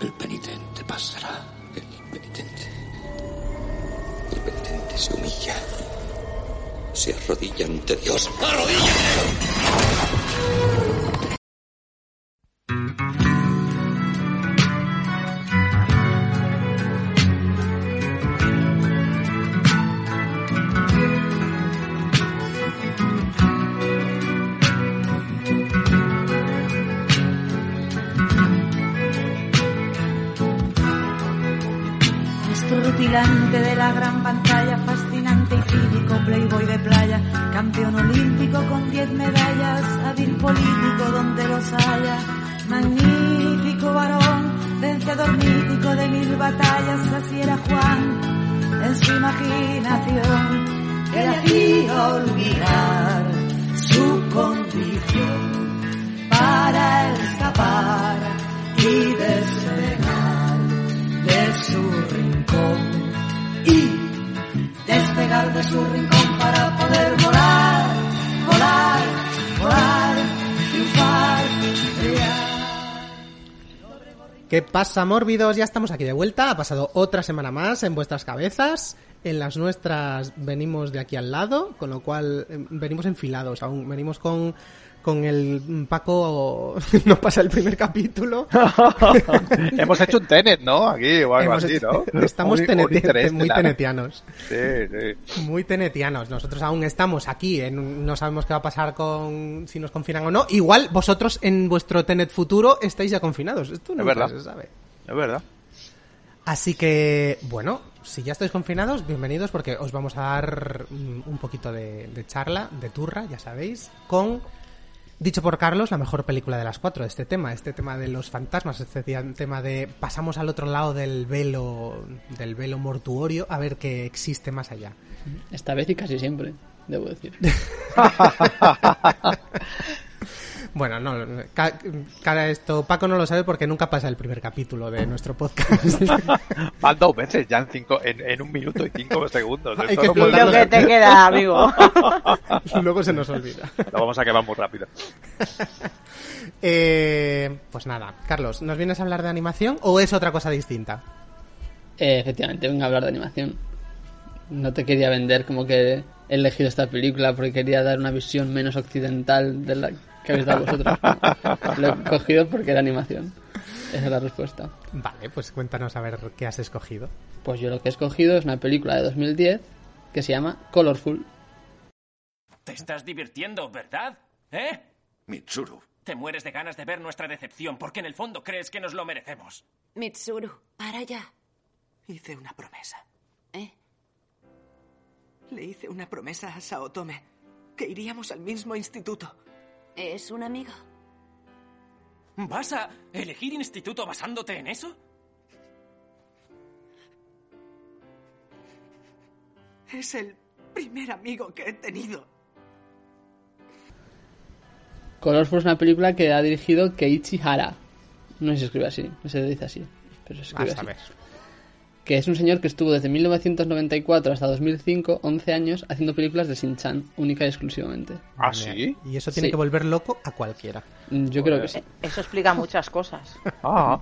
El penitente pasará. El penitente. El penitente se humilla. Se arrodilla ante Dios. ¡Arrodíllate! ¿Qué pasa, mórbidos? Ya estamos aquí de vuelta. Ha pasado otra semana más en vuestras cabezas. En las nuestras venimos de aquí al lado, con lo cual eh, venimos enfilados aún. Venimos con, con el Paco. no pasa el primer capítulo. Hemos hecho un tenet, ¿no? Aquí o algo así, ¿no? Estamos muy estelar. tenetianos. Sí, sí. Muy tenetianos. Nosotros aún estamos aquí. En, no sabemos qué va a pasar con si nos confinan o no. Igual vosotros en vuestro Tenet futuro estáis ya confinados. Esto nunca verdad. se sabe. Es verdad. Así que, bueno, si ya estáis confinados, bienvenidos porque os vamos a dar un poquito de, de charla, de turra, ya sabéis, con, dicho por Carlos, la mejor película de las cuatro, este tema, este tema de los fantasmas, este tema de pasamos al otro lado del velo, del velo mortuorio a ver qué existe más allá. Esta vez y casi siempre, debo decir. Bueno, no, ca- cara esto, Paco no lo sabe porque nunca pasa el primer capítulo de nuestro podcast. Van dos veces ya en, cinco, en, en un minuto y cinco segundos. Hay que no. Lo que te queda, amigo. Luego se nos olvida. Lo vamos a quemar muy rápido. Eh, pues nada, Carlos, ¿nos vienes a hablar de animación o es otra cosa distinta? Eh, efectivamente, vengo a hablar de animación. No te quería vender como que he elegido esta película porque quería dar una visión menos occidental de la que habéis dado vosotros. Lo he cogido porque era animación. Esa es la respuesta. Vale, pues cuéntanos a ver qué has escogido. Pues yo lo que he escogido es una película de 2010 que se llama Colorful. Te estás divirtiendo, ¿verdad? ¿Eh? Mitsuru. Te mueres de ganas de ver nuestra decepción porque en el fondo crees que nos lo merecemos. Mitsuru, para ya. Hice una promesa. ¿Eh? Le hice una promesa a Saotome. Que iríamos al mismo instituto. ¿Es un amigo? ¿Vas a elegir instituto basándote en eso? Es el primer amigo que he tenido. Colorful es una película que ha dirigido Keiichi Hara. No sé si se escribe así, no se dice así, pero se escribe Vas a así. ver. Que es un señor que estuvo desde 1994 hasta 2005, 11 años, haciendo películas de Shin-Chan, única y exclusivamente. ¿Ah, sí? Y eso tiene Sí. que volver loco a cualquiera. Mm, Yo creo que sí. Eso explica muchas cosas. Ah,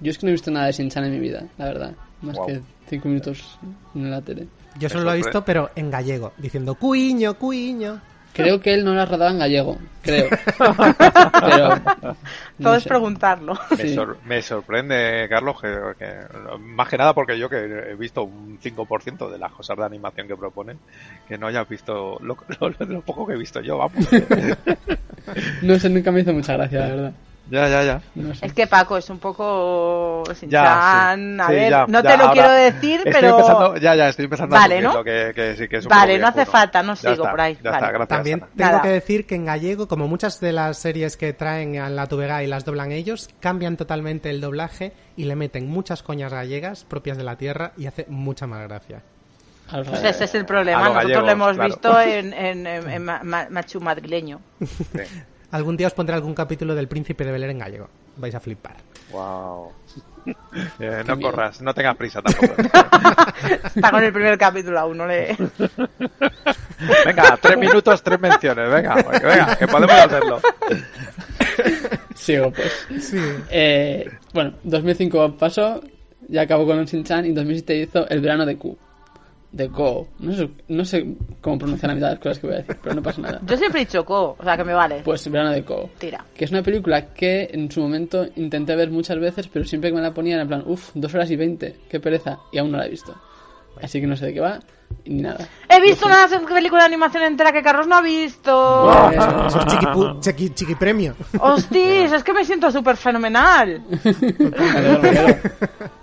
Yo es que no he visto nada de Shin-Chan en mi vida, la verdad. Más que 5 minutos en la tele. Yo solo lo he visto, pero en gallego, diciendo cuiño, cuiño. Creo que él no la rodaba en gallego, creo. Pero. Todo es preguntarlo. me, Sí. sor- me sorprende, Carlos, que, que- más que nada porque yo que he visto un 5% de las cosas de animación que proponen, que no hayas visto lo, lo- lo poco que he visto yo, vamos. No sé, nunca me hizo mucha gracia, la verdad. Ya, ya, ya. No sé. Es que Paco es un poco Ya, Shin-Chan. sí. A Sí, ver, ya, no ya, te lo ahora quiero decir, Estoy pero. empezando, ya, ya, estoy empezando Vale, a ¿no? lo que, que sí que es un Vale, poco no hace falta, no Ya sigo está, por ahí. Ya Vale. está, gracias. También Ana. tengo Nada. que decir que en gallego, como muchas de las series que traen a la Tuvega y las doblan ellos, cambian totalmente el doblaje y le meten muchas coñas gallegas propias de la tierra y hace mucha más gracia. Pues ese es el problema. lo Nosotros lo hemos claro. visto en, en, en- en ma- ma- machu madrileño. Algún día os pondré algún capítulo del Príncipe de Bel Air en gallego. Vais a flipar. Wow. Eh, no miedo. corras, no tengas prisa tampoco. Está con el primer capítulo aún, no le. Venga, tres minutos, tres menciones. Venga, venga, que podemos hacerlo. Sigo, pues. Sí. Eh, bueno, 2005 pasó, ya acabó con Shin-Chan y 2007 hizo El verano de Q. De Ko. No sé, no sé cómo pronunciar la mitad de las cosas que voy a decir, pero no pasa nada. Yo siempre he dicho Ko, o sea que me vale. Pues verano de Ko. Tira. Que es una película que en su momento intenté ver muchas veces, pero siempre que me la ponían en plan, uff, dos horas y veinte, qué pereza, y aún no la he visto. Así que no sé de qué va, ni nada. He visto una película de animación entera que Carlos no ha visto. Eso es chiquipu- chiqui, chiqui premio. Hostis, es que me siento súper fenomenal. Me alegro, me alegro.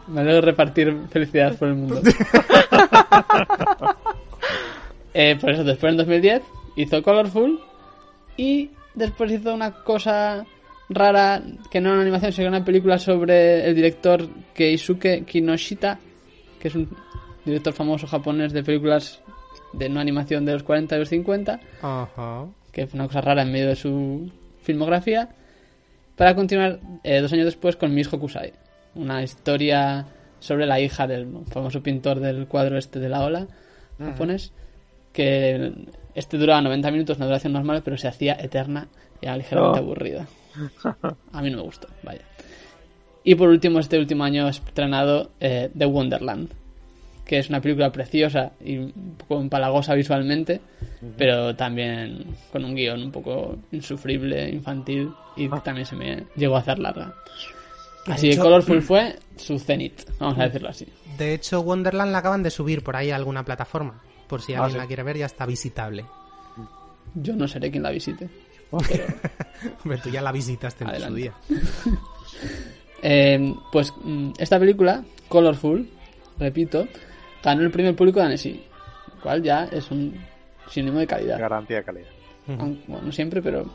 Me alegro repartir felicidad por el mundo. Eh, por eso, después en 2010 hizo Colorful y después hizo una cosa rara que no era una animación, sino una película sobre el director Keisuke Kinoshita, que es un director famoso japonés de películas de no animación de los 40 y los 50 Ajá. que fue una cosa rara en medio de su filmografía, para continuar eh, dos años después con Miss Hokusai, una historia sobre la hija del famoso pintor del cuadro este de la ola japonés, que este duraba 90 minutos, una duración normal, pero se hacía eterna y era ligeramente Oh. aburrida. A mí no me gustó, vaya. Y por último, este último año he estrenado eh, The Wonderland, que es una película preciosa y un poco empalagosa visualmente, pero también con un guion un poco insufrible, infantil, y también se me llegó a hacer larga. De Así que Colorful fue su cenit, vamos a decirlo así. De hecho, Wonderland la acaban de subir por ahí a alguna plataforma. Por si Ah, alguien sí. la quiere ver, ya está visitable. Yo no seré quien la visite. Hombre, tú ya la visitaste en su día. Eh, pues mm, esta película, Colorful, repito, ganó el primer público de Annecy, lo cual ya es un sinónimo de calidad. Garantía de calidad. Bueno, no siempre, pero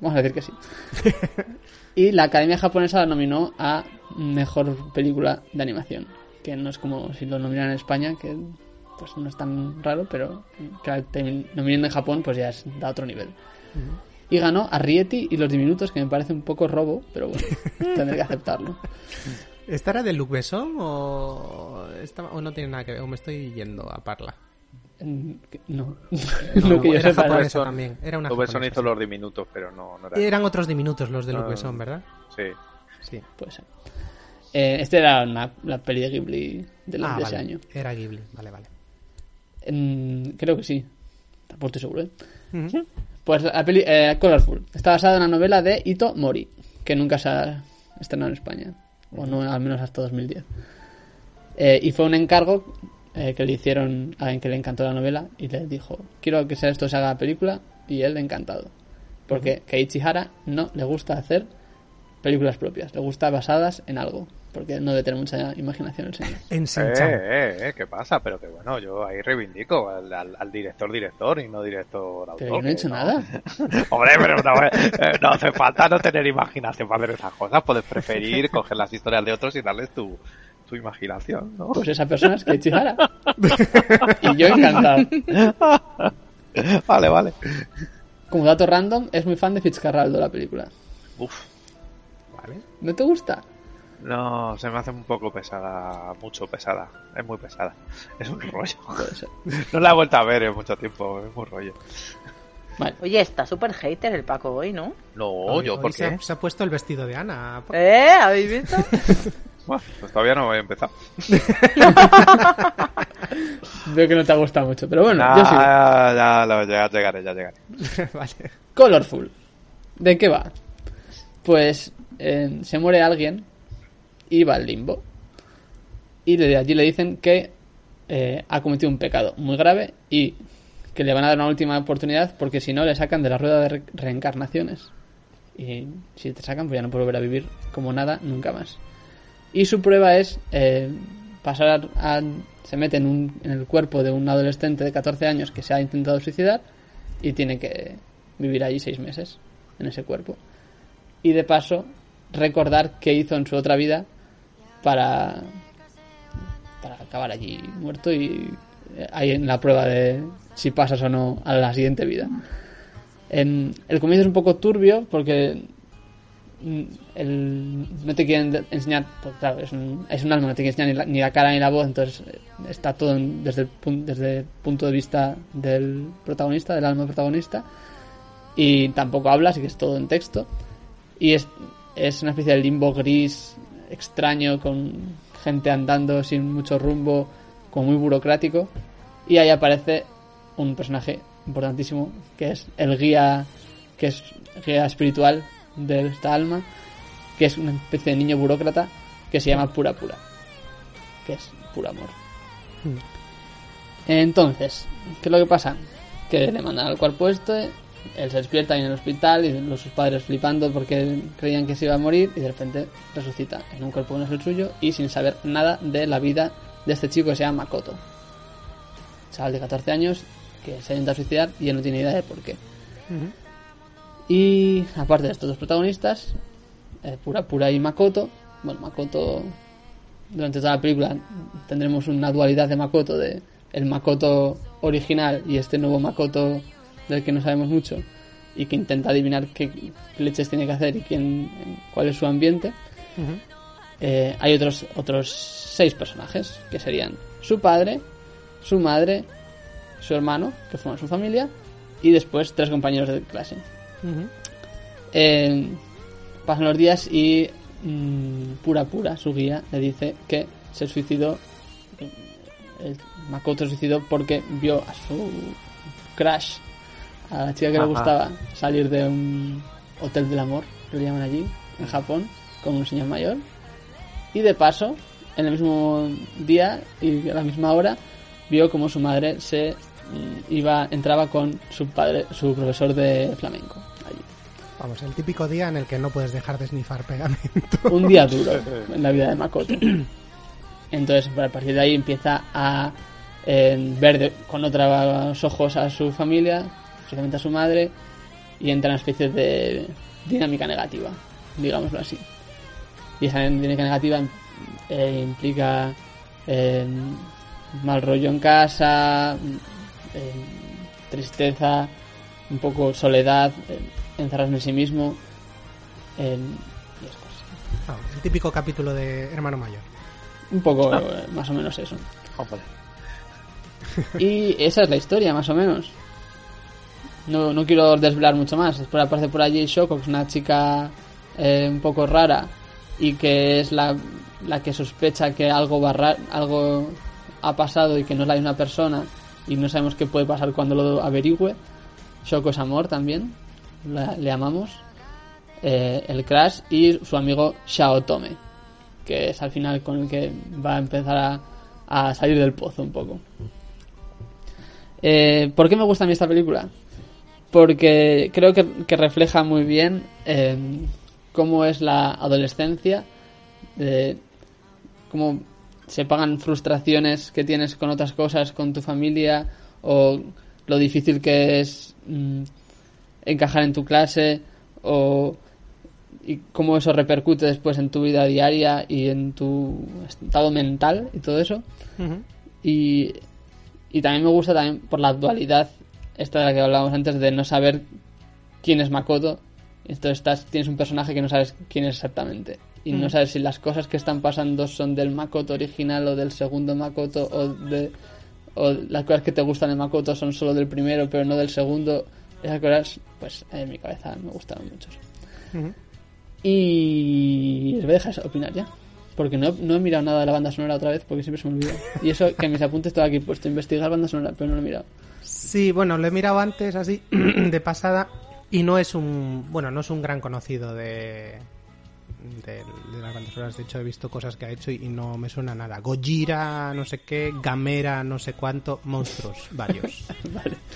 vamos a decir que sí. y la Academia Japonesa la nominó a Mejor Película de Animación, que no es como si lo nominan en España, que pues no es tan raro, pero que la nominen en Japón pues ya es da otro nivel. Y ganó a Rieti y los diminutos, que me parece un poco robo, pero bueno, tendré que aceptarlo. ¿Esta era de Luc Besson o, esta- o no tiene nada que ver? ¿O me estoy yendo a Parla? No, No, no que yo era japonesa también. Era una japonesa, hizo sí. los diminutos, pero no, no era. Eran otros diminutos los de Luc Ah. Besson, ¿verdad? Sí. Sí. Puede ser. Eh, este era una- la peli de Ghibli de, la- Ah, de vale. ese año. Era Ghibli. Vale, vale. Mm, creo que sí. Tampoco estoy seguro. ¿eh? Pues la peli eh, Colorful está basada en una novela de Ito Mori, que nunca se ha estrenado en España, o no al menos hasta 2010. Eh, y fue un encargo eh, que le hicieron a alguien que le encantó la novela y le dijo, quiero que sea esto se haga película, y él encantado. Porque Keiichi Hara no le gusta hacer películas propias, le gusta basadas en algo, porque no debe tener mucha imaginación el señor. En Eh, eh, eh, ¿qué pasa? Pero que bueno, yo ahí reivindico al, al- al director director y no director autor. Pero yo no he que hecho nada. Hombre, pero no, eh, no hace falta no tener imaginación para hacer esas cosas. Puedes preferir coger las historias de otros y darles tu, tu imaginación, ¿no? Pues esa persona es Keiichi Hara. y yo encantado. Vale, vale. Como dato random, es muy fan de Fitzcarraldo la película. Uf, Vale. ¿No te gusta? no, se me hace un poco pesada, mucho pesada. Es muy pesada. Es un rollo. No la he vuelto a ver en mucho tiempo, es muy rollo. Vale. Oye, está súper hater el Paco hoy, ¿no? No, Hoy- yo, hoy ¿por se qué? ha, se ha puesto el vestido de Ana. ¿Eh? ¿Habéis visto? Bueno, pues todavía no voy a empezar. Veo que no te ha gustado mucho, pero bueno, Ya, yo sí. ya, lo- ya llegaré, ya llegaré. vale. Colorful. ¿De qué va? Pues eh, se muere alguien y va al limbo. Y de allí le dicen que eh, ha cometido un pecado muy grave y que le van a dar una última oportunidad porque si no le sacan de la rueda de re- reencarnaciones. Y si te sacan, pues ya no puede volver a vivir como nada nunca más. Y su prueba es eh, pasar a, se mete en, un- en el cuerpo de un adolescente de 14 años que se ha intentado suicidar y tiene que vivir allí seis meses en ese cuerpo. Y de paso recordar qué hizo en su otra vida para, para acabar allí muerto y eh, ahí en la prueba de si pasas o no a la siguiente vida. En, el comienzo es un poco turbio porque mm, el- no te quieren enseñar, pues es un, es un alma, no te quieren enseñar ni la, cara ni la voz, entonces eh, está todo desde, desde el punto de vista del protagonista, del alma protagonista, y tampoco habla, así que es todo en texto. Y es es una especie de limbo gris extraño con gente andando sin mucho rumbo, como muy burocrático. Y ahí aparece un personaje importantísimo que es el guía, que es guía espiritual de esta alma, que es una especie de niño burócrata que se llama Pura Pura, que es puro amor. Entonces, ¿qué es lo que pasa? Que le mandan al cuerpo este, él se despierta ahí en el hospital y los sus padres flipando porque creían que se iba a morir y de repente resucita en un cuerpo que no es el suyo y sin saber nada de la vida de este chico que se llama Makoto. Chaval de 14 años que se intenta suicidar y él no tiene idea de por qué. Y aparte de estos dos protagonistas, eh, Pura Pura y Makoto, bueno, Makoto durante toda la película tendremos una dualidad de Makoto, de el Makoto original y este nuevo Makoto del que no sabemos mucho y que intenta adivinar qué leches tiene que hacer y quién, cuál es su ambiente. Eh, hay otros, otros seis personajes que serían su padre, su madre, su hermano, que forman su familia, y después tres compañeros de clase. Eh, pasan los días y mm, Pura Pura, su guía, le dice que se suicidó. El Makoto se suicidó porque vio a su crush, a la chica que Ajá. le gustaba, salir de un hotel del amor, que lo llaman allí, en Japón, con un señor mayor. Y de paso, en el mismo día y a la misma hora, vio como su madre se mm, iba, entraba con su padre, su profesor de flamenco. allí. Vamos, el típico día en el que no puedes dejar de snifar pegamento. un día duro en la vida de Makoto. Entonces, a partir de ahí empieza a eh, ver de- con otros ojos a su familia, especialmente a su madre, y entra en una especie de dinámica negativa, digámoslo así. Y esa dinámica negativa eh, implica eh, mal rollo en casa, eh, tristeza, un poco soledad, eh, encerrarse en sí mismo. eh, y esas cosas. Vamos, el típico capítulo de Hermano Mayor. Un poco, eh, más o menos eso. Y esa es la historia, más o menos. No, no quiero desvelar mucho más. Después aparece por allí Shoko, que es una chica eh, un poco rara y que es la, la que sospecha que algo, algo ha pasado y que no es la misma persona y no sabemos qué puede pasar cuando lo averigüe. Shoko es amor también, la- le amamos. Eh, el Crash y su amigo Shaotome, que es al final con el que va a empezar a, a salir del pozo un poco. Eh, ¿Por qué me gusta a mí esta película? Porque creo que, que refleja muy bien eh, cómo es la adolescencia, de cómo se pagan frustraciones que tienes con otras cosas, con tu familia, o lo difícil que es mm, encajar en tu clase, o y cómo eso repercute después en tu vida diaria y en tu estado mental y todo eso. Y, y también me gusta también por la dualidad esta de la que hablábamos antes de no saber quién es Makoto. Entonces estás, tienes un personaje que no sabes quién es exactamente. Y no Mm. sabes si las cosas que están pasando son del Makoto original o del segundo Makoto o de o las cosas que te gustan de Makoto son solo del primero pero no del segundo. Esas cosas, pues en mi cabeza me gustaron mucho. Y les voy a dejar opinar ya. Porque no, no he mirado nada de la banda sonora otra vez porque siempre se me olvida. Y eso que en mis apuntes estaba aquí puesto, investigar banda sonora, pero no lo he mirado. Sí, bueno, lo he mirado antes así, de pasada, y no es un, bueno, no es un gran conocido de, de, de las bandas sonoras. De hecho, he visto cosas que ha hecho y, y no me suena nada. Gojira, no sé qué, Gamera, no sé cuánto, monstruos, varios. vale.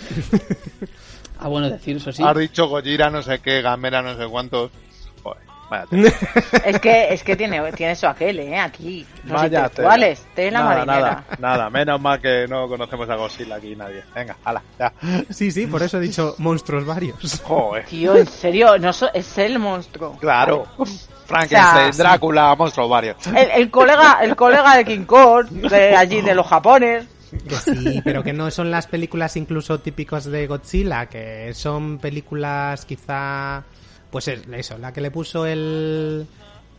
Ah, bueno, decir eso sí. Has dicho Gojira, no sé qué, Gamera, no sé cuántos. Es que, es que tiene, tiene eso aquel, ¿eh? Aquí. Los intelectuales. Tela nada, marinera. nada, nada. Menos mal que no conocemos a Godzilla aquí nadie. Venga, hala, ya. Sí, sí, por eso he dicho monstruos varios. Joder. Tío, en serio, no so- es el monstruo. Claro. Frankenstein, O sea, Drácula, monstruos varios. El, el colega, el colega de King Kong, de allí de los japones. Que sí, pero que no son las películas incluso típicas de Godzilla, que son películas quizá... Pues es- eso, la que le puso el...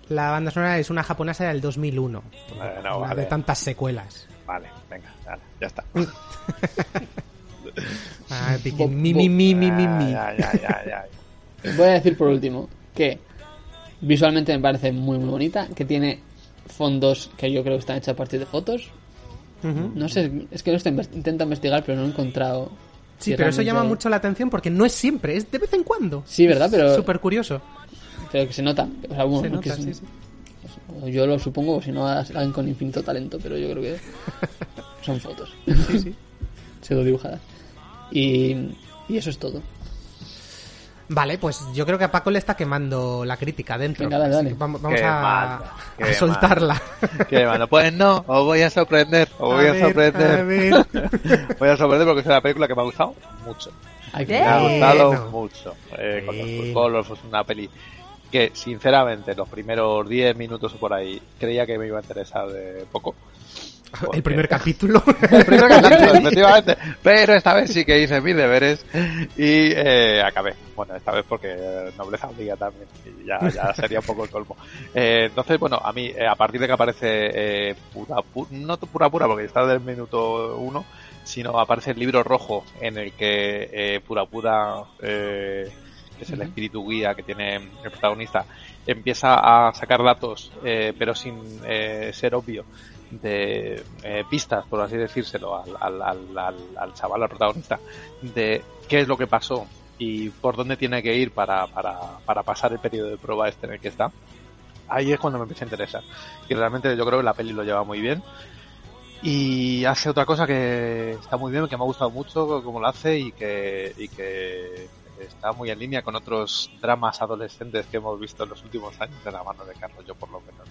La banda sonora es una japonesa del 2001. Bueno, una vale. de tantas secuelas. Vale, venga, ya está. Ah, piqui- mi, mi, mi, mi, mi, mi. Ya, ya, ya, ya. Voy a decir por último que Visualmente me parece muy muy bonita, que tiene fondos que yo creo que están hechos a partir de fotos. No sé, es que lo estoy intento investigar, pero no he encontrado. Sí, pero eso llama mucho la atención porque no es siempre, es de vez en cuando. Sí, ¿verdad? Pero, Súper curioso. pero que se nota. O sea, bueno, Se que nota, es- sí, sí. o Yo lo supongo, si no, alguien con infinito talento, pero yo creo que son fotos. Sí, sí. Pseudo dibujadas. Y, y eso es todo. Vale, pues yo creo que a Paco le está quemando la crítica dentro. Venga, dale, Así dale. que Vamos, vamos Qué a, mal, qué a soltarla. Qué malo. Pues no, os voy a sorprender, os voy a, sorprender. a ver. voy a sorprender porque es una película que me ha gustado mucho. Que- Me ha gustado mucho. Eh, con los una peli que, sinceramente, los primeros 10 minutos o por ahí creía que me iba a interesar de poco. El primer capítulo. El primer capítulo, efectivamente. Pero esta vez sí que hice mis deberes y eh, acabé. Bueno, esta vez porque nobleza obliga también. Y ya, ya sería un poco el colmo. Eh, entonces, bueno, a mí, eh, a partir de que aparece eh, pura, pu- no pura pura porque está del minuto uno, sino aparece el libro rojo en el que eh, pura pura, eh, que es el espíritu guía que tiene el protagonista, empieza a sacar datos, eh, pero sin eh, ser obvio de eh, pistas, por así decírselo, al, al, al, al, al chaval, al protagonista, de qué es lo que pasó y por dónde tiene que ir para, para, para pasar el periodo de prueba este en el que está. Ahí es cuando me empieza a interesar. Y realmente yo creo que la peli lo lleva muy bien. Y hace otra cosa que está muy bien, que me ha gustado mucho como lo hace y que, y que está muy en línea con otros dramas adolescentes que hemos visto en los últimos años de la mano de Carlos, yo por lo menos.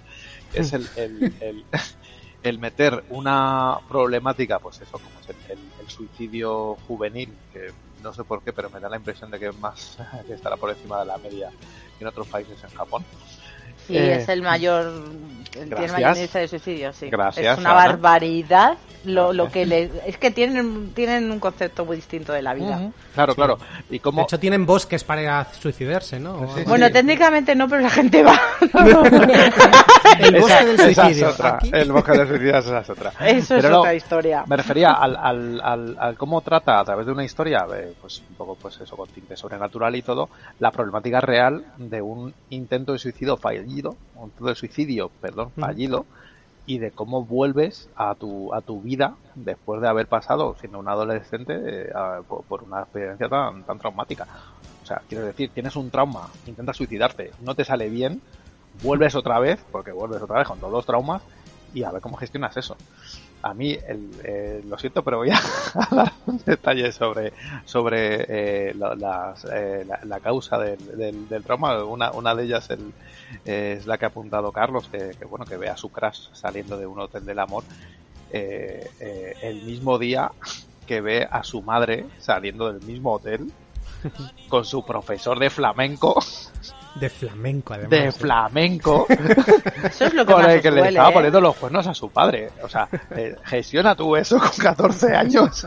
Es el, el, el meter una problemática, pues eso, como es el, el, el suicidio juvenil, que no sé por qué, pero me da la impresión de que es más que estará por encima de la media que en otros países en Japón. Sí, Eh, es el mayor, tiene el gracias. mayor índice de suicidio, sí. Gracias, es una Ana. barbaridad lo, lo que le, es que tienen, tienen un concepto muy distinto de la vida. Claro, claro. Y De como hecho, tienen bosques para suicidarse, ¿no? Sí, Bueno, técnicamente no, pero la gente va. El bosque del esa es suicidio. otra. El bosque del suicidio esa es otra. Eso es Pero no, otra historia. Me refería al, al, al, al cómo trata a través de una historia, pues un poco pues eso, con tinte sobrenatural y todo, la problemática real de un intento de suicidio fallido, un intento de suicidio, perdón, fallido, y de cómo vuelves a tu, a tu vida después de haber pasado, siendo un adolescente, eh, a- por, por una experiencia tan, tan traumática. O sea, quiero decir, tienes un trauma, intentas suicidarte, no te sale bien, vuelves otra vez, porque vuelves otra vez con todos los traumas, y a ver cómo gestionas eso. A mí, el, eh, lo siento, pero voy a dar un detalle sobre, sobre eh, las, eh, la, la causa del, del, del trauma. Una, una de ellas el, eh, es la que ha apuntado Carlos, que, que, bueno, que ve a su crush saliendo de un hotel del amor eh, eh, el mismo día que ve a su madre saliendo del mismo hotel con su profesor de flamenco, De flamenco, además. de ¿eh? flamenco, Eso es lo que con más el os que le duele, estaba ¿eh? poniendo los cuernos a su padre. O sea, eh, gestiona tú eso con 14 años.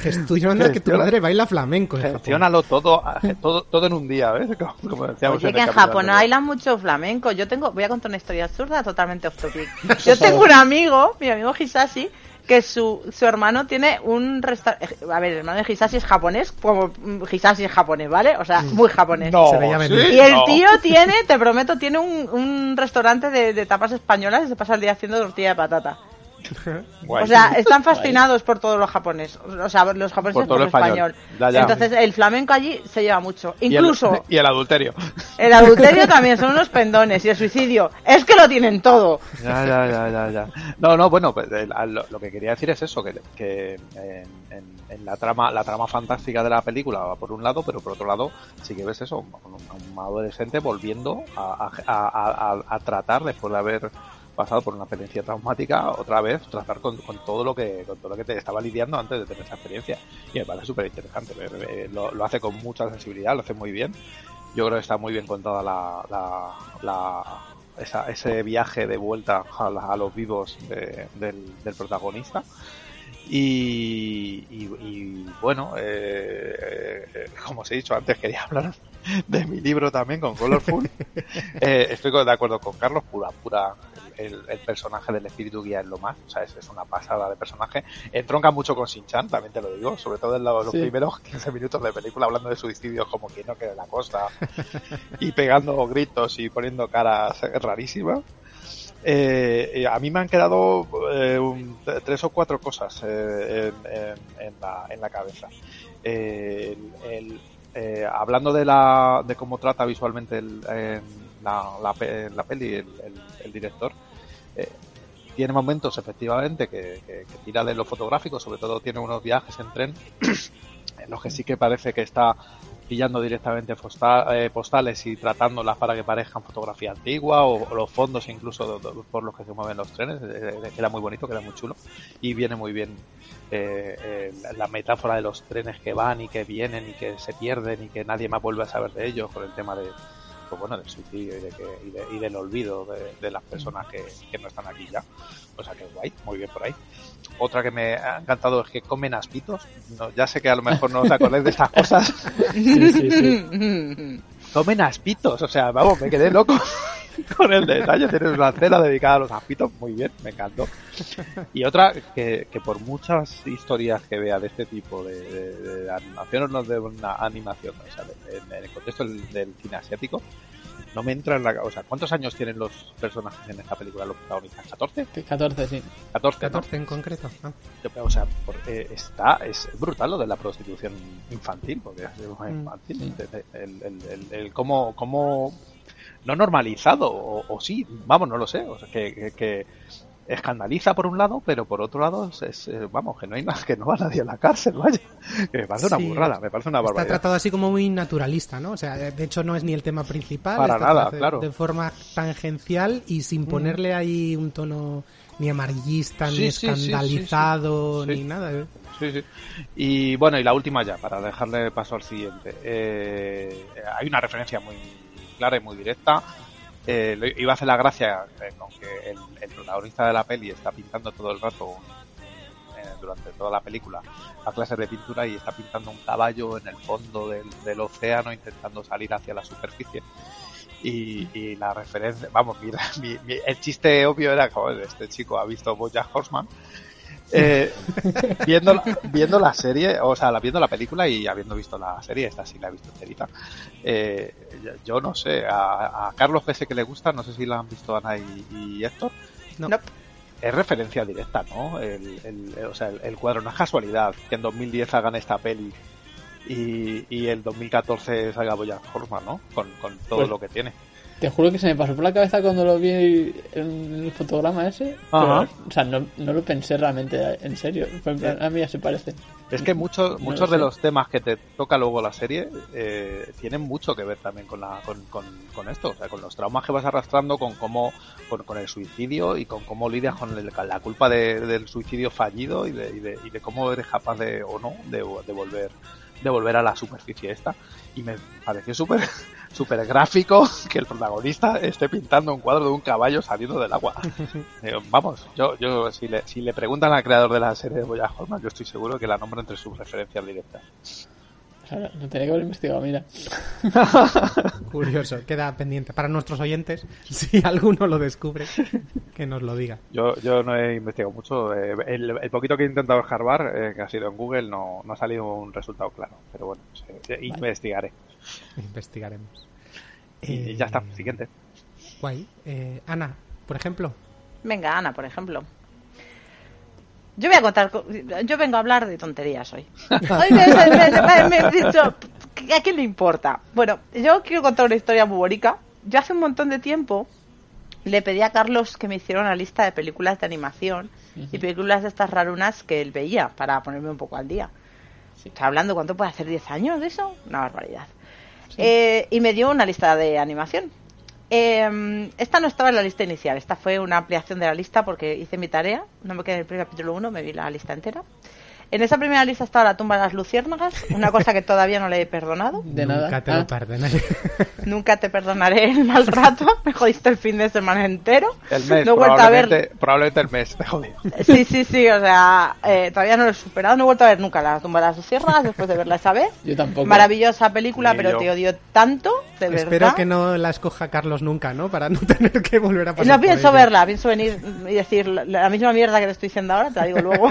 Gestiona que tu madre baila flamenco. en Japón. Gestiónalo todo, todo, todo en un día, ¿ves? Como, como decíamos Oye, el que en Japón bailan mucho flamenco. Yo tengo, voy a contar una historia absurda, totalmente off topic. Yo tengo un amigo, mi amigo Hisashi, que su, su hermano tiene un restaurante. A ver, el hermano de Hisashi es japonés, como Hisashi es japonés, ¿vale? O sea, muy japonés. No, Se veía venir. ¿sí? Y el No. tío tiene, te prometo, tiene un, un restaurante de, de tapas españolas y se pasa el día haciendo tortilla de patata. Guay. O sea, están fascinados por todo lo japonés. O sea, los japoneses Por todo por, español. español. Ya, ya. Entonces, el flamenco allí se lleva mucho. Y el- Incluso y el adulterio. el adulterio también son unos pendones y el suicidio. Es que lo tienen todo. Ya, ya, ya, ya, ya. No, no, bueno, pues eh, lo, lo que quería decir es eso, que, que en, en- en la trama, la trama fantástica de la película va por un lado, pero por otro lado sí que ves eso, un, un adolescente volviendo a, a- a- a- a tratar después de haber pasado por una experiencia traumática, otra vez tratar con, con todo lo que con todo lo que te estaba lidiando antes de tener esa experiencia. Y me parece súper interesante. Lo, lo hace con mucha sensibilidad, lo hace muy bien. Yo creo que está muy bien contada la, la, la- esa- ese viaje de vuelta a, la- a los vivos de- del, del protagonista. Y, y- y, bueno, eh, eh, como os he dicho antes, quería hablar de mi libro también con Colorful. Eh, estoy de acuerdo con Carlos, pura, pura. El, el personaje del espíritu guía es lo más, o sea, es, es una pasada de personaje. Entronca mucho con Shin-Chan, también te lo digo, sobre todo en los, los Sí. primeros 15 minutos de película hablando de suicidios como que no quede la cosa y pegando gritos y poniendo caras rarísimas. Eh, eh, a mí me han quedado eh, un- tres o cuatro cosas eh, en, en- en la, en la cabeza. Eh, el- el- eh, hablando de la de cómo trata visualmente el- en la, la, pe- la peli el, el- director, eh, tiene momentos efectivamente que, que- que tira de lo fotográfico, sobre todo tiene unos viajes en tren en los que sí que parece que está pillando directamente eh, postales y tratándolas para que parezcan fotografía antigua o, los fondos incluso por los que se mueven los trenes, eh, eh, muy bonito, queda muy chulo y viene muy bien eh, eh, la- metáfora de los trenes que van y que vienen y que se pierden y que nadie más vuelve a saber de ellos con el tema de pues bueno, del suicidio y, de que, y, de- y del olvido de, de las personas que, que no están aquí ya. O sea que guay, muy bien por ahí. Otra que me ha encantado es que comen aspitos. No, ya sé que a lo mejor no os acordáis de estas cosas. Sí, sí, sí. Comen aspitos, o sea, vamos, me quedé loco con el detalle. Tienes una cena dedicada a los aspitos, muy bien, me encantó. Y otra que, que por muchas historias que vea de este tipo de, de- de animación o no de una animación, o sea, de- en, en el contexto del, del cine asiático, no me entra en la O sea, ¿cuántos años tienen los personajes en esta película, los protagonistas? ¿14? 14, sí. 14, ¿no? 14 en concreto. Ah. O sea, por- eh, está, es brutal lo de la prostitución infantil, porque es Mm, infantil. sí. El, el, el, el cómo, cómo, no normalizado, o, o sí, vamos, no lo sé, o sea, que, que, que escandaliza por un lado, pero por otro lado, es, es, eh, vamos, que no hay nada, que no va nadie a la cárcel, vaya. Que me parece una burrada, me parece una Está barbaridad. tratado así como muy naturalista, ¿no? O sea, de hecho no es ni el tema principal. Para está nada, tratado claro. De forma tangencial y sin ponerle ahí un tono ni amarillista, Sí, ni sí, escandalizado. Sí. ni nada. ¿eh? Sí, sí. Y bueno, y la última ya, para dejarle paso al siguiente. Eh, hay una referencia muy clara y muy directa. Eh, iba a hacer la gracia eh, con que el, protagonista de la peli está pintando todo el rato, eh, durante toda la película, a clases de pintura y está pintando un caballo en el fondo del, océano intentando salir hacia la superficie. Y, la referencia, vamos, mira, mi- mi- el chiste obvio era, este chico ha visto Bojack Horseman. Eh, viendo, la- viendo la serie, o sea, la- viendo la película y habiendo visto la serie, esta sí la he visto enterita, eh, yo- no sé, a, a Carlos que sé que le gusta, no sé si la han visto Ana y, y Héctor, No. Nope. es referencia directa, ¿no? El, el- o sea, el, el cuadro no es casualidad que en 2010 hagan esta peli y, y el 2014 salga Bojack Horseman, ¿no? Con, con todo Pues- lo que tiene. Te juro que se me pasó por la cabeza cuando lo vi en el fotograma ese. Ajá. pero, o sea, no, no lo pensé realmente en serio. Fue en plan, a mí ya se parece. Es que muchos No muchos lo de sé. los temas que te toca luego la serie eh, tienen mucho que ver también con, la, con, con, con esto, o sea, con los traumas que vas arrastrando, con cómo, con, con el suicidio y con cómo lidias con el- la culpa de- del suicidio fallido y de, y, de, y de cómo eres capaz de, o no, de, de volver de volver a la superficie esta y me pareció súper súper gráfico que el protagonista esté pintando un cuadro de un caballo saliendo del agua Eh, vamos yo yo si le, si le preguntan al creador de la serie de Bojack Horseman yo estoy seguro que la nombra entre sus referencias directas O sea, lo tenía que haber investigado, mira. Curioso, queda pendiente. Para nuestros oyentes, si alguno lo descubre, que nos lo diga. yo yo no he investigado mucho eh, el, el poquito que he intentado escarbar eh, que ha sido en Google no, no ha salido un resultado claro pero bueno se- investigaré Investigaremos. y Eh, ya está siguiente Guay. Eh, Ana, por ejemplo. Venga, Ana, por ejemplo. Yo voy a contar, co- yo vengo a hablar de tonterías hoy. Hoy me, me- me- me he dicho, ¿a quién le importa? Bueno, yo quiero contar una historia muy bonita. Yo hace un montón de tiempo le pedí a Carlos que me hiciera una lista de películas de animación y películas de estas rarunas que él veía para ponerme un poco al día. Está hablando, ¿cuánto puede hacer? ¿10 años de eso? Una barbaridad. Eh, y me dio una lista de animación. Eh, esta no estaba en la lista inicial, esta fue una ampliación de la lista porque hice mi tarea, no me quedé en el primer capítulo 1, me vi la lista entera. En esa primera lista estaba la tumba de las luciérnagas, una cosa que todavía no le he perdonado. De Nunca nada. te Ah, lo perdonaré. Nunca te perdonaré el mal rato. Me jodiste el fin de semana entero. El mes, no he vuelto a ver. probablemente, el mes, te jodido. Sí, sí, sí, o sea, eh, todavía no lo he superado. No he vuelto a ver nunca la tumba de las luciérnagas después de verla esa vez. Yo tampoco. Maravillosa película, Ni pero yo. te odio tanto, de Espero verdad. que no la escoja Carlos nunca, ¿no? Para no tener que volver a pasar No por pienso verla, pienso venir y decir la, la misma mierda que te estoy diciendo ahora, te la digo luego.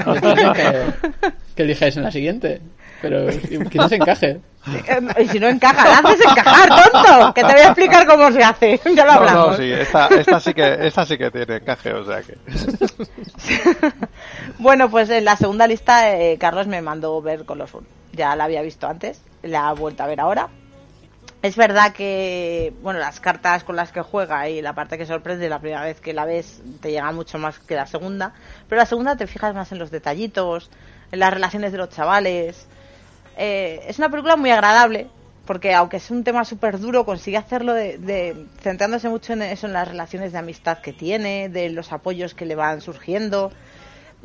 Que, elijáis en la siguiente. Pero que no se encaje. Eh, y si no encaja, la haces encajar, tonto. Que te voy a explicar cómo se hace. Ya lo hablamos. no, sí, esta, esta sí que, esta sí que tiene encaje, o sea que. Bueno, pues en la segunda lista eh, Carlos me mandó ver Colorful. Ya la había visto antes, la ha vuelto a ver ahora. Es verdad que, bueno, las cartas con las que juega y la parte que sorprende la primera vez que la ves te llega mucho más que la segunda, pero la segunda te fijas más en los detallitos, las relaciones de los chavales. Eh, es una película muy agradable, porque aunque es un tema súper duro, consigue hacerlo de, de- centrándose mucho en eso, en las relaciones de amistad que tiene, de los apoyos que le van surgiendo.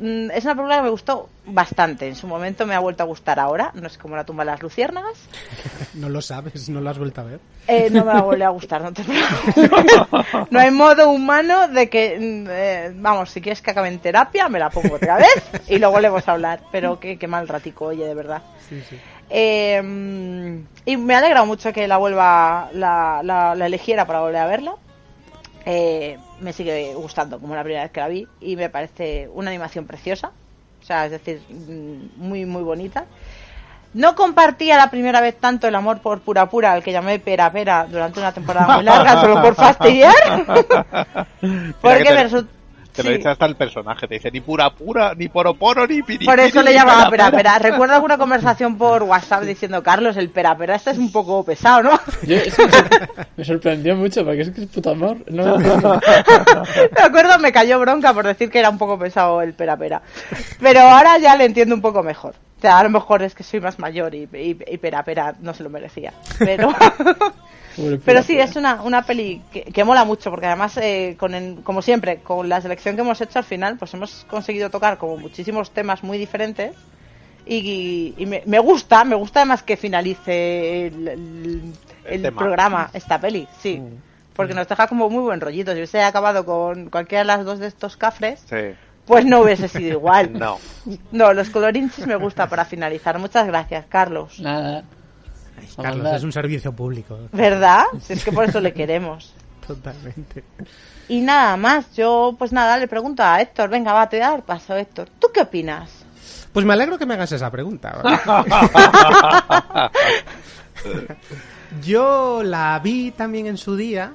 Mm, Es una película que me gustó bastante. En su momento me ha vuelto a gustar ahora. No es como La tumba de las luciérnagas. No lo sabes, no lo has vuelto a ver. Eh, no me va a volver a gustar, no te preocupes. No hay modo humano de que, mm, eh, vamos, si quieres que acabe en terapia, me la pongo otra vez y luego volvemos a hablar. Pero qué, qué mal ratico, oye, de verdad. Sí, sí. Eh, mm, y me ha alegrado mucho que la vuelva, la, la, la eligiera para volver a verla. Eh, me sigue gustando como la primera vez que la vi y me parece una animación preciosa. O sea, es decir, mm, muy, muy bonita. No compartía la primera vez tanto el amor por Pura Pura, al que llamé Pera Pera durante una temporada muy larga, solo por fastidiar. Porque me. Te lo sí. dice hasta el personaje, te dice ni pura pura, ni poroporo, ni piripiri. Por eso le llamaba pera, Pera. Recuerdo alguna conversación por WhatsApp diciendo, Carlos, el Pera Pera, este es un poco pesado, ¿no? Yo, es que me sor- me sorprendió mucho porque es que es puto amor. No, no, Me acuerdo, me cayó bronca por decir que era un poco pesado el pera pera. Pero ahora ya le entiendo un poco mejor. O sea, a lo mejor es que soy más mayor y, y, y pera pera no se lo merecía. Pero, pero sí, pura. es una, una peli que, que mola mucho porque además, eh, con el- como siempre, con la selección que hemos hecho al final, pues hemos conseguido tocar como muchísimos temas muy diferentes. Y, y me, me gusta, me gusta además que finalice el, el- El el tema. programa, esta peli, sí. Porque nos deja como muy buen rollito. Si hubiese acabado con cualquiera de las dos de estos cafres, Sí, pues no hubiese sido igual. no. No, los colorinchis me gusta para finalizar. Muchas gracias, Carlos. Nada. Carlos, mandar. es un servicio público. ¿Verdad? Si es que por eso le queremos. Totalmente. Y nada más, yo pues nada, le pregunto a Héctor, venga, va, te voy a dar paso, Héctor. ¿Tú qué opinas? Pues me alegro que me hagas esa pregunta. Yo la vi también en su día.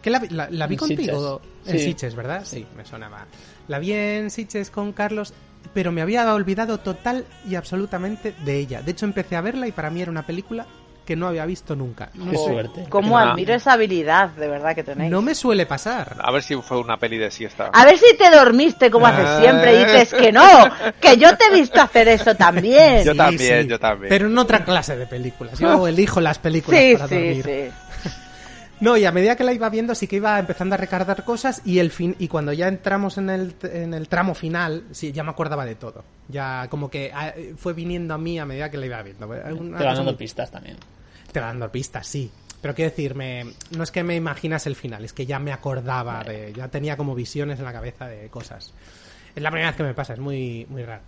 ¿Qué la, vi- la, la vi En contigo? Sitges. En Sí. Sitges, ¿verdad? Sí, me sonaba. La vi en Sitges con Carlos, pero me había olvidado total y absolutamente de ella. De hecho, empecé a verla y para mí era una película que no había visto nunca. No, Qué suerte. Cómo Nah. admiro esa habilidad, de verdad, que tenéis. no me suele pasar. A ver si fue una peli de siesta. A ver si te dormiste como haces Ah. siempre y dices que no, que yo te he visto hacer eso también. Yo también, yo también. Pero en otra clase de películas. Yo elijo las películas Sí, para sí, dormir. No, y a medida que la iba viendo sí que iba empezando a recargar cosas y el fin y cuando ya entramos en el, en el tramo final, sí, ya me acordaba de todo. Ya como que ah, fue viniendo a mí a medida que la iba viendo. Una Te cosa dando muy- pistas también. Te va dando pistas, sí. Pero quiero decir, me- no es que me imaginas el final, es que ya me acordaba de... Ya tenía como visiones en la cabeza de cosas. Es la primera vez que me pasa, es muy, muy raro.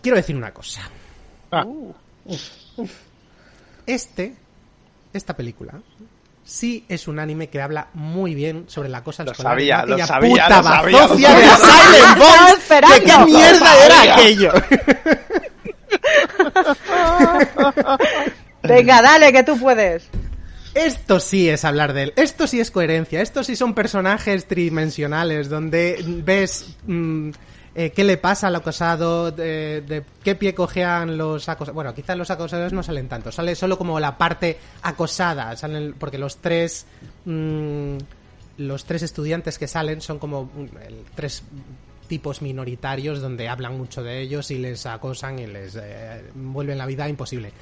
Quiero decir una cosa. Ah. Este, esta película, sí es un anime que habla muy bien sobre la cosa Lo escolar. sabía, lo sabía, puta lo sabía, de. Silent Bob, qué mierda Lo era sabía. aquello. Venga, dale, que tú puedes. Esto sí es hablar de él. Esto sí es coherencia. Esto sí son personajes tridimensionales donde ves mm, eh, qué le pasa al acosado, de, qué pie cojean los acosadores. Bueno, quizás los acosadores no salen tanto. Sale solo como la parte acosada. Salen porque los tres mm, los tres estudiantes que salen son como mm, tres tipos minoritarios donde hablan mucho de ellos y les acosan y les eh, vuelven la vida imposible.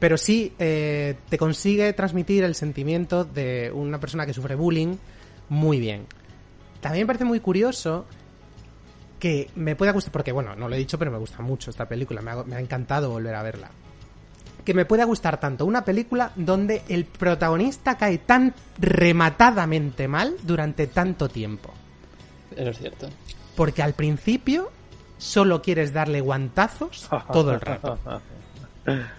Pero sí eh, te consigue transmitir el sentimiento de una persona que sufre bullying muy bien. También me parece muy curioso que me pueda gustar, porque bueno, no lo he dicho, pero me gusta mucho esta película, me ha, me ha encantado volver a verla. Que me pueda gustar tanto una película donde el protagonista cae tan rematadamente mal durante tanto tiempo. Eso es cierto. Porque al principio solo quieres darle guantazos todo el rato.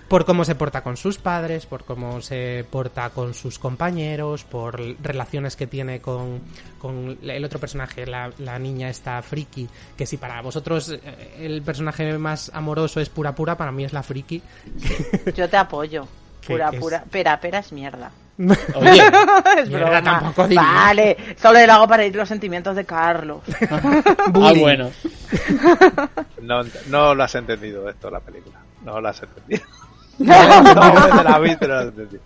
Por cómo se porta con sus padres, por cómo se porta con sus compañeros, por relaciones que tiene con, con el otro personaje, la, la niña esta friki, que si para vosotros eh, el personaje más amoroso es pura pura, para mí es la friki. Yo te apoyo. ¿Qué Pura, es? pura. Pera, pera es mierda. Oye, es Mierda broma. tampoco. Vale, solo lo hago para ir los sentimientos de Carlos. ah, bueno. No, no lo has entendido esto, la película. No lo has entendido. no, no lo has entendido.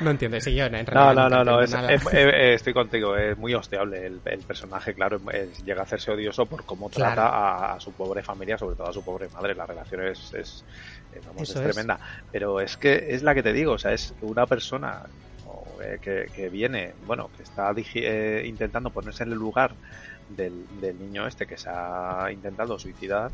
No entiendo, sí, yo en realidad No, no, no, no, es- nada. es- estoy contigo, es muy hostiable el, el personaje, claro, es- llega a hacerse odioso por cómo Claro. trata a, a su pobre familia, sobre todo a su pobre madre, la relación es, es, eh, vamos, es Eso es. tremenda, pero es que es la que te digo, o sea, es una persona o, eh, que, que viene, bueno, que está digi- eh, intentando ponerse en el lugar del, del niño este que se ha intentado suicidar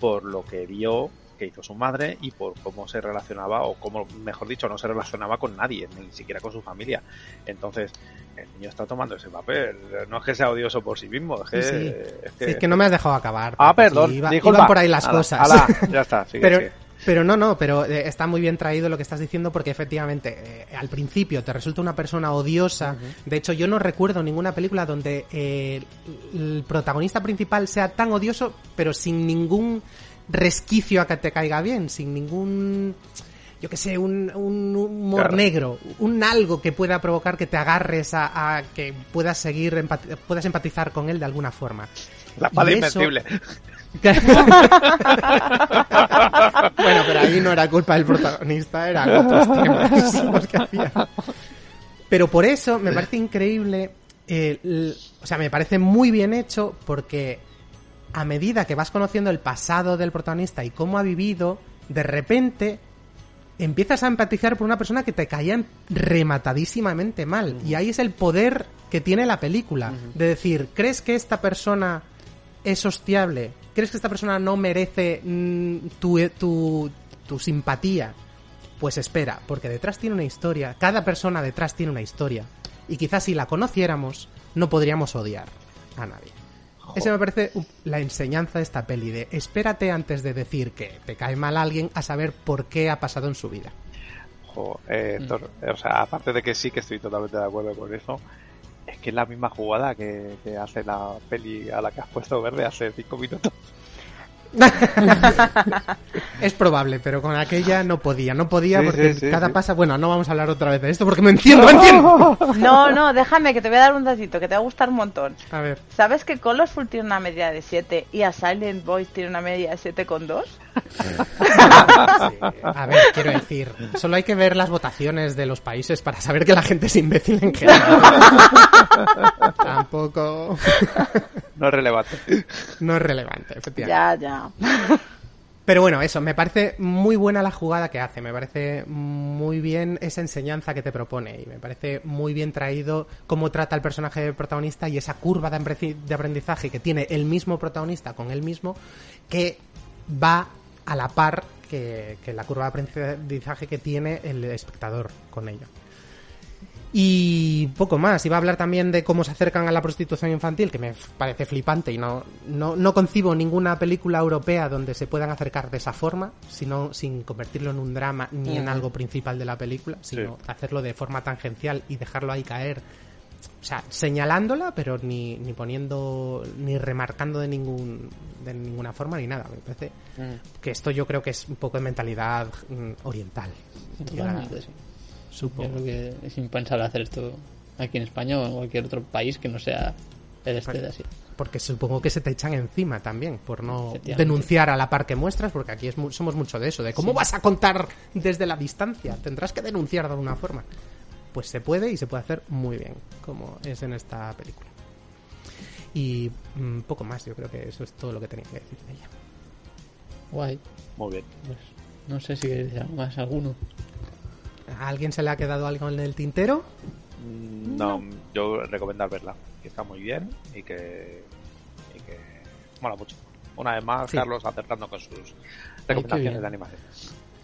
por lo que vio que hizo su madre y por cómo se relacionaba o cómo, mejor dicho, no se relacionaba con nadie, ni siquiera con su familia. Entonces, el niño está tomando ese papel. No es que sea odioso por sí mismo, es que... Sí, sí. es que- Sí, es que no me has dejado acabar. Ah, perdón, iba- iban por ahí las Ala, cosas. ala, ya está, sigue, pero, sigue. pero no, no, pero eh, está muy bien traído lo que estás diciendo porque efectivamente eh, al principio te resulta una persona odiosa. De hecho, yo no recuerdo ninguna película donde eh, el protagonista principal sea tan odioso, pero sin ningún resquicio a que te caiga bien, sin ningún yo que sé, un, un humor Claro. negro, un algo que pueda provocar que te agarres a, a que puedas seguir, empati- puedas empatizar con él de alguna forma. La espada invencible. bueno, pero ahí no era culpa del protagonista, eran otros temas los que hacía. Pero por eso me parece increíble, eh, l- o sea, me parece muy bien hecho porque a medida que vas conociendo el pasado del protagonista y cómo ha vivido, de repente empiezas a empatizar por una persona que te caía en- rematadísimamente mal. Y ahí es el poder que tiene la película. De decir, ¿crees que esta persona es hostiable? ¿Crees que esta persona no merece mm, tu, tu, tu simpatía? Pues espera, porque detrás tiene una historia. Cada persona detrás tiene una historia. Y quizás si la conociéramos, no podríamos odiar a nadie. Esa me parece la enseñanza de esta peli de espérate antes de decir que te cae mal alguien a saber por qué ha pasado en su vida. Eh, eh, o sea, aparte de que sí que estoy totalmente de acuerdo con eso, es que es la misma jugada que, que hace la peli a la que has puesto verde hace cinco minutos. Es probable, pero con aquella no podía, no podía Sí, porque sí, sí, cada sí. pasa, bueno, no vamos a hablar otra vez de esto porque me entiendo, me entiendo. No, no, déjame que te voy a dar un datito que te va a gustar un montón. A ver, ¿Sabes que Colorful tiene una media de 7 y a Silent Boys tiene una media de 7,2? a ver, quiero decir, solo hay que ver las votaciones de los países para saber que la gente es imbécil en general. Tampoco No es relevante. no es relevante, efectivamente. Ya, ya. Pero bueno, eso, me parece muy buena la jugada que hace, me parece muy bien esa enseñanza que te propone y me parece muy bien traído cómo trata el personaje protagonista y esa curva de aprendizaje que tiene el mismo protagonista con él mismo que va a la par que, que la curva de aprendizaje que tiene el espectador con ello. Y poco más. Iba a hablar también de cómo se acercan a la prostitución infantil, que me parece flipante y no, no, no concibo ninguna película europea donde se puedan acercar de esa forma, sino sin convertirlo en un drama ni en algo principal de la película, sino hacerlo de forma tangencial y dejarlo ahí caer. O sea, señalándola, pero ni, ni poniendo, ni remarcando de ningún, de ninguna forma ni nada. Me parece que esto yo creo que es un poco de mentalidad mm, oriental. Totalmente, Yo Supongo. creo que es impensable hacer esto aquí en España o en cualquier otro país que no sea el este de así. Porque supongo que se te echan encima también por no denunciar a la par que muestras, porque aquí es mu- somos mucho de eso, de cómo vas a contar desde la distancia, tendrás que denunciar de alguna forma. Pues se puede y se puede hacer muy bien, como es en esta película. Y mm, poco más, yo creo que eso es todo lo que tenía que decir de ella. Guay. Muy bien. Pues no sé si queréis decir algo más alguno. ¿A alguien se le ha quedado algo en el tintero? Mm, No, yo recomendar verla, que está muy bien y que, y que mola mucho. Una vez más, Sí. Carlos acertando con sus recomendaciones de animación.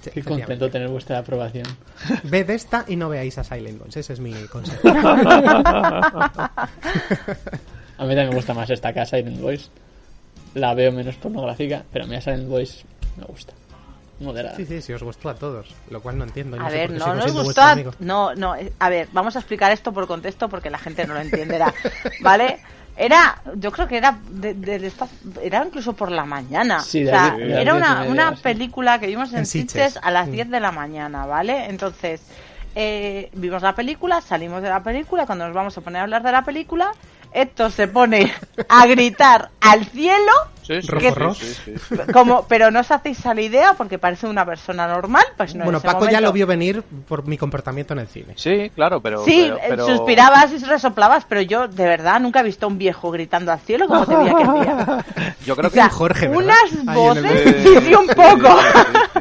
Sí, Qué contento tener vuestra aprobación. Ved esta y no veáis a Silent Bones. Ese es mi consejo. A mí también me gusta más esta casa, Silent Boys. La veo menos pornográfica, pero a mí a Silent Boys me gusta. Moderada. Sí, sí, sí, os gustó a todos. Lo cual no entiendo. A sé ver, no nos gustó. a-. No, no. A ver, vamos a explicar esto por contexto porque la gente no lo entenderá. ¿Vale? Era, yo creo que era de, de esta- era incluso por la mañana. Sí, o de sea, de era una, media, una sí. película que vimos en, En Sitges a las Mm. 10 de la mañana, ¿vale? Entonces, eh, vimos la película, salimos de la película, cuando nos vamos a poner a hablar de la película, Héctor se pone a gritar al cielo Sí, sí, Rojo, sí, como, pero no os hacéis a la idea porque parece una persona normal, pues no en bueno, ese Paco ya lo vio venir por mi comportamiento en el cine. Sí, claro, pero. Sí, pero- eh, pero- suspirabas y resoplabas, pero yo de verdad nunca he visto a un viejo gritando al cielo como te vi aquel día. Yo creo O sea, que. Jorge, ¿verdad? unas el voces, sí, un poco.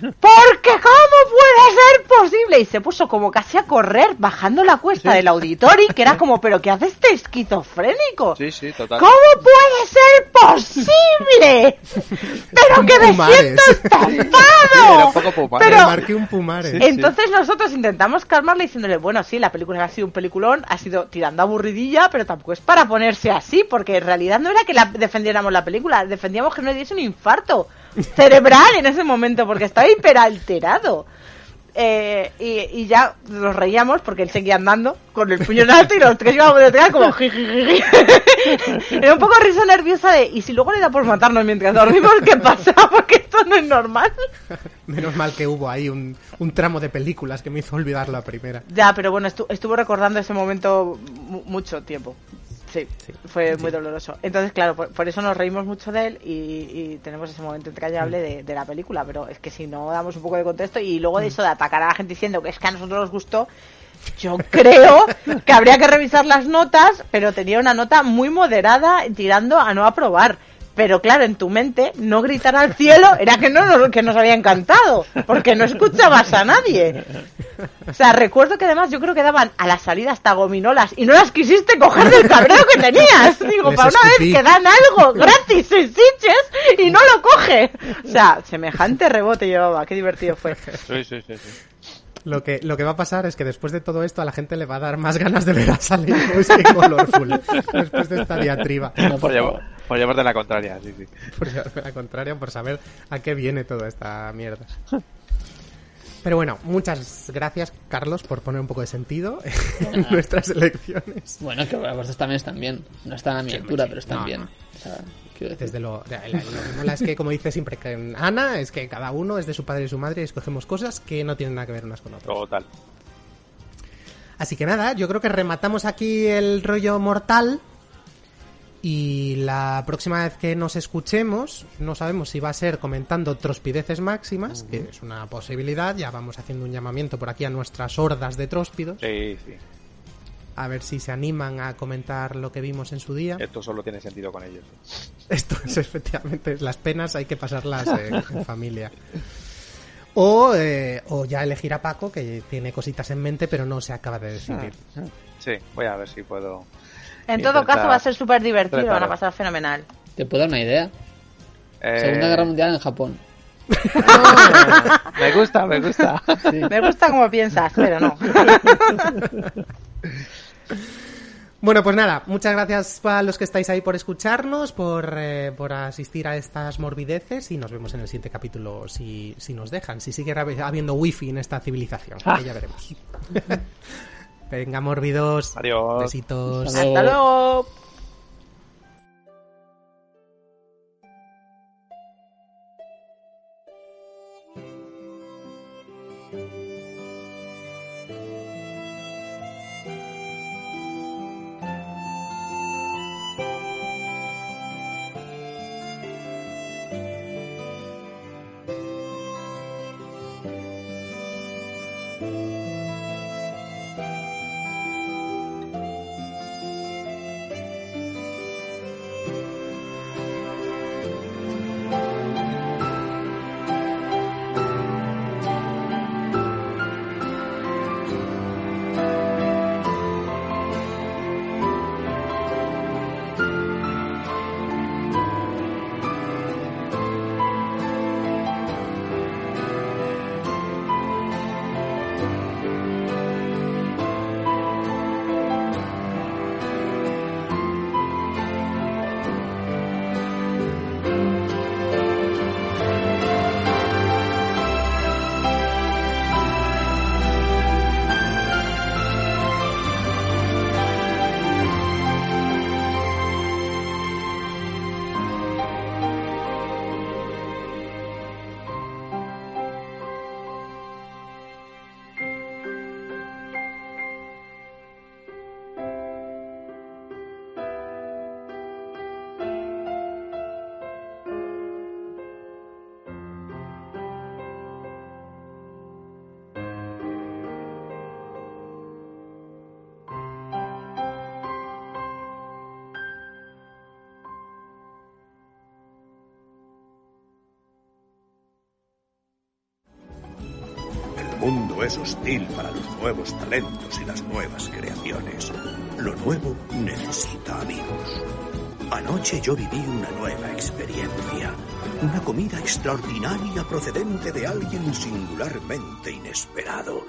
Porque ¿cómo puede ser posible? Y se puso como casi a correr bajando la cuesta del auditorio, que era como, pero ¿qué hace este esquizofrénico? Sí, sí, total. ¿Cómo puede ser posible? Pero que me Pumares. siento estafado. Pero- marqué un pumare. Sí. Entonces nosotros intentamos calmarle diciéndole, bueno, sí, la película ha sido un peliculón, ha sido tirando aburridilla, pero tampoco es para ponerse así, porque en realidad no era que la defendiéramos la película, defendíamos que no le diese un infarto cerebral en ese momento, porque estaba hiperalterado. Eh, y, y ya nos reíamos porque él seguía andando con el puño en alto y los tres íbamos detrás como. Era un poco risa nerviosa de ¿y si luego le da por matarnos mientras dormimos? ¿Qué pasa? Porque esto no es normal. Menos mal que hubo ahí un, un tramo de películas que me hizo olvidar la primera. Ya, pero bueno, estu- estuvo recordando ese momento mu- mucho tiempo. Sí, Sí. fue muy doloroso. Entonces, claro, por, por eso nos reímos mucho de él y, y tenemos ese momento entrañable de, de la película. Pero es que si no damos un poco de contexto y luego de eso de atacar a la gente diciendo que es que a nosotros nos gustó, yo creo que habría que revisar las notas, pero tenía una nota muy moderada tirando a no aprobar. Pero claro, en tu mente, no gritar al cielo era que no nos, que nos había encantado, porque no escuchabas a nadie. O sea, recuerdo que además yo creo que daban a la salida hasta gominolas y no las quisiste coger del cabreo que tenías. Digo, Les para una escupí. vez que dan algo gratis en Sitges y no lo coge. O sea, semejante rebote llevaba, qué divertido fue. Sí, sí, sí. sí. Lo que, lo que va a pasar es que después de todo esto a la gente le va a dar más ganas de ver a que Colorful. después de esta diatriba. No, Por, por llevar, por llevarte la contraria, sí, sí. Por llevarme la contraria, por saber a qué viene toda esta mierda. Pero bueno, muchas gracias, Carlos, por poner un poco de sentido en nuestras elecciones. Bueno, que vosotros también están bien. No están a mi altura, pero están No, bien. no. O sea. Desde lo, la- la- lo que mola es que, como dice siempre que Ana, es que cada uno es de su padre y su madre y escogemos cosas que no tienen nada que ver unas con otras. Total. Así que nada, yo creo que rematamos aquí el rollo mortal. Y la próxima vez que nos escuchemos, no sabemos si va a ser comentando trospideces máximas, que es una posibilidad. Ya vamos haciendo un llamamiento por aquí a nuestras hordas de tróspidos. Sí, sí. A ver si se animan a comentar lo que vimos en su día. Esto solo tiene sentido con ellos. Esto es efectivamente, las penas hay que pasarlas eh, en familia. O, eh, o ya elegir a Paco, que tiene cositas en mente, pero no se acaba de decidir. Sí, voy a ver si puedo. En todo caso va a ser súper divertido, van a pasar fenomenal. ¿Te puedo dar una idea? Eh, Segunda Guerra Mundial en Japón. Me gusta, me gusta. Me gusta como piensas, pero no. Bueno, pues nada, muchas gracias a los que estáis ahí por escucharnos, por, eh, por asistir a estas morbideces y nos vemos en el siguiente capítulo si, si nos dejan, si sigue hab- habiendo wifi en esta civilización, que ya veremos. Venga, morbidos. Adiós. Besitos. Hasta luego. Mundo es hostil para los nuevos talentos y las nuevas creaciones. Lo nuevo necesita amigos. Anoche yo viví una nueva experiencia. Una comida extraordinaria procedente de alguien singularmente inesperado.